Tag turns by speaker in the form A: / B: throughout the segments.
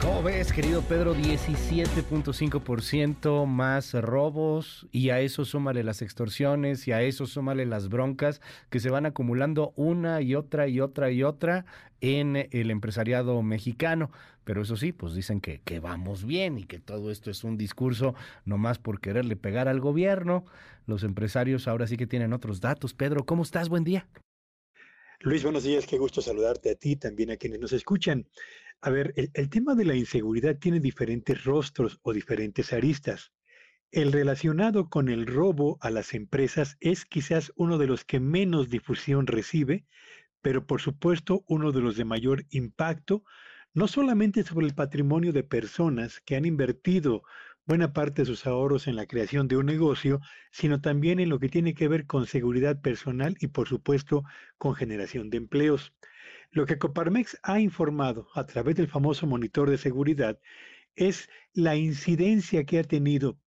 A: ¿Cómo ves, querido Pedro? 17.5% más robos y a eso súmale las extorsiones y a eso súmale las broncas que se van acumulando una y otra y otra y otra en el empresariado mexicano. Pero eso sí, pues dicen que, que vamos bien y que todo esto es un discurso nomás por quererle pegar al gobierno. Los empresarios ahora sí que tienen otros datos. Pedro, ¿cómo estás? Buen día.
B: Luis, buenos días, qué gusto saludarte a ti, también a quienes nos escuchan. A ver, el, tema de la inseguridad tiene diferentes rostros o diferentes aristas. El relacionado con el robo a las empresas es quizás uno de los que menos difusión recibe, pero por supuesto uno de los de mayor impacto, no solamente sobre el patrimonio de personas que han invertido buena parte de sus ahorros en la creación de un negocio, sino también en lo que tiene que ver con seguridad personal y por supuesto con generación de empleos. Lo que Coparmex ha informado a través del famoso monitor de seguridad es la incidencia que ha tenido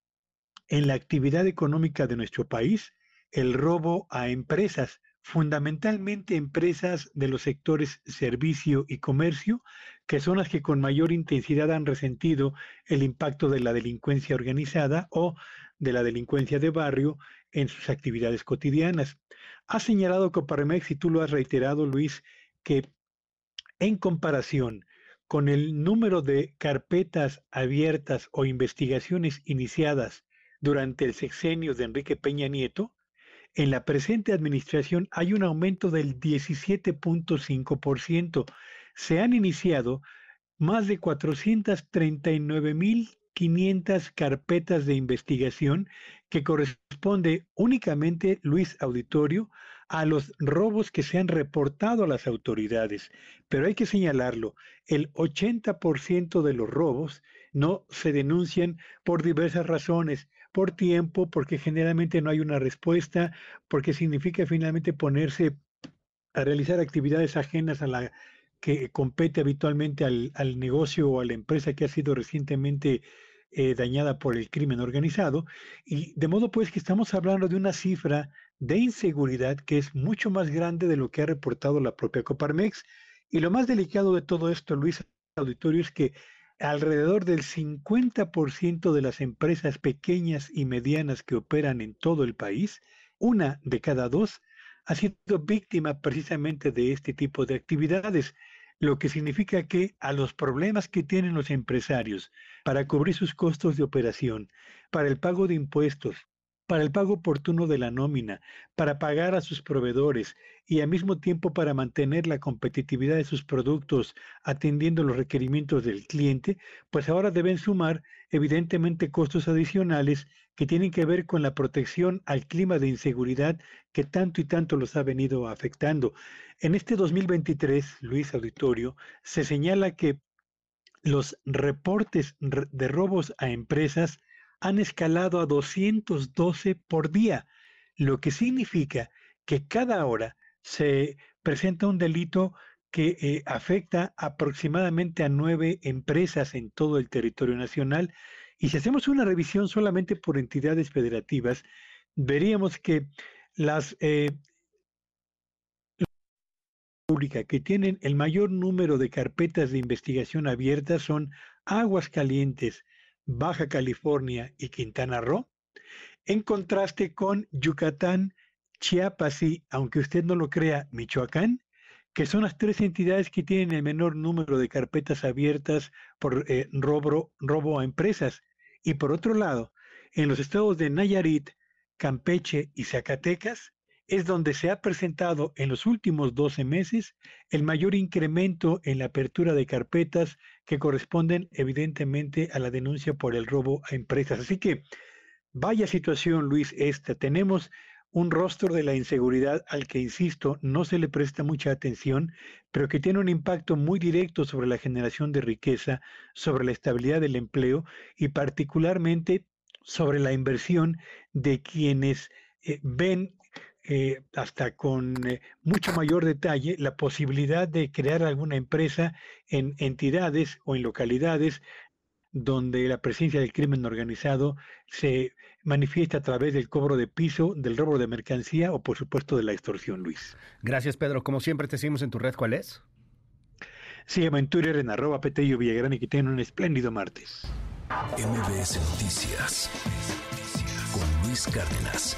B: en la actividad económica de nuestro país el robo a empresas, fundamentalmente empresas de los sectores servicio y comercio, que son las que con mayor intensidad han resentido el impacto de la delincuencia organizada o de la delincuencia de barrio en sus actividades cotidianas. Ha señalado Coparmex, y tú lo has reiterado, Luis, que en comparación con el número de carpetas abiertas o investigaciones iniciadas durante el sexenio de Enrique Peña Nieto, en la presente administración hay un aumento del 17.5%. Se han iniciado más de 439.500 carpetas de investigación que corresponde únicamente, Luis Auditorio, a los robos que se han reportado a las autoridades. Pero hay que señalarlo, el 80% de los robos no se denuncian por diversas razones, por tiempo, porque generalmente no hay una respuesta, porque significa finalmente ponerse a realizar actividades ajenas a la que compete habitualmente al, al negocio o a la empresa que ha sido recientemente eh, dañada por el crimen organizado. Y de modo pues que estamos hablando de una cifra de inseguridad que es mucho más grande de lo que ha reportado la propia Coparmex. Y lo más delicado de todo esto, Luis Auditorio, es que alrededor del 50% de las empresas pequeñas y medianas que operan en todo el país, una de cada dos, ha sido víctima precisamente de este tipo de actividades, lo que significa que a los problemas que tienen los empresarios para cubrir sus costos de operación, para el pago de impuestos, para el pago oportuno de la nómina, para pagar a sus proveedores y al mismo tiempo para mantener la competitividad de sus productos atendiendo los requerimientos del cliente, pues ahora deben sumar evidentemente costos adicionales que tienen que ver con la protección al clima de inseguridad que tanto y tanto los ha venido afectando. En este 2023, Luis Auditorio, se señala que los reportes de robos a empresas han escalado a 212 por día, lo que significa que cada hora se presenta un delito que eh, afecta aproximadamente a nueve empresas en todo el territorio nacional. Y si hacemos una revisión solamente por entidades federativas, veríamos que las eh, públicas que tienen el mayor número de carpetas de investigación abiertas son Aguas Calientes, Baja California y Quintana Roo, en contraste con Yucatán, Chiapas y, aunque usted no lo crea, Michoacán, que son las tres entidades que tienen el menor número de carpetas abiertas por eh, robo, robo a empresas. Y por otro lado, en los estados de Nayarit, Campeche y Zacatecas, es donde se ha presentado en los últimos 12 meses el mayor incremento en la apertura de carpetas que corresponden evidentemente a la denuncia por el robo a empresas. Así que vaya situación, Luis, esta. Tenemos un rostro de la inseguridad al que, insisto, no se le presta mucha atención, pero que tiene un impacto muy directo sobre la generación de riqueza, sobre la estabilidad del empleo y particularmente sobre la inversión de quienes eh, ven eh, hasta con eh, mucho mayor detalle la posibilidad de crear alguna empresa en entidades o en localidades donde la presencia del crimen organizado se manifiesta a través del cobro de piso, del robo de mercancía o por supuesto de la extorsión, Luis.
A: Gracias, Pedro. Como siempre te seguimos en tu red. ¿Cuál es?
B: Sígueme en Twitter en arroba Petello Villagrán y que tengan un espléndido martes.
C: MBS Noticias con Luis Cárdenas.